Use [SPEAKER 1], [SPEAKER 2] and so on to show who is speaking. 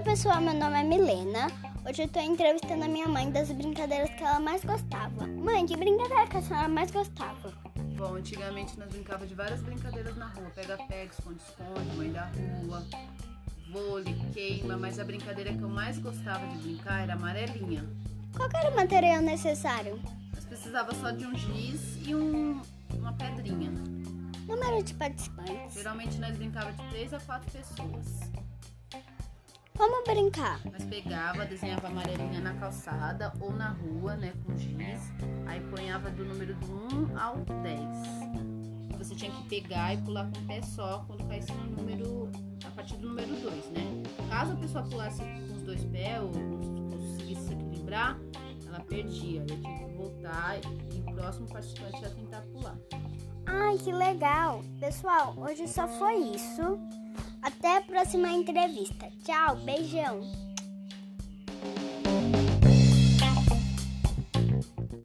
[SPEAKER 1] pessoal, meu nome é Milena. Hoje eu tô entrevistando a minha mãe das brincadeiras que ela mais gostava. Mãe, que brincadeira que a senhora mais gostava?
[SPEAKER 2] Bom, antigamente nós brincávamos de várias brincadeiras na rua. Pega-pega, esconde-esconde, mãe da rua, vôlei, queima. Mas a brincadeira que eu mais gostava de brincar era amarelinha.
[SPEAKER 1] Qual era o material necessário?
[SPEAKER 2] Nós precisava só de um giz e um, uma pedrinha.
[SPEAKER 1] Número de participantes.
[SPEAKER 2] Geralmente nós brincava de três a quatro pessoas.
[SPEAKER 1] Vamos brincar.
[SPEAKER 2] Nós pegava, desenhava amarelinha na calçada ou na rua, né, com giz. Aí ponhava do número do 1 ao 10. Você tinha que pegar e pular com o pé só quando caísse no número, a partir do número 2, né? Caso a pessoa pulasse com os dois pés ou conseguisse se equilibrar, ela perdia. Ela tinha que voltar e o próximo participante ia tentar pular.
[SPEAKER 1] Ai, que legal! Pessoal, hoje só foi isso. Até a próxima entrevista. Tchau, beijão!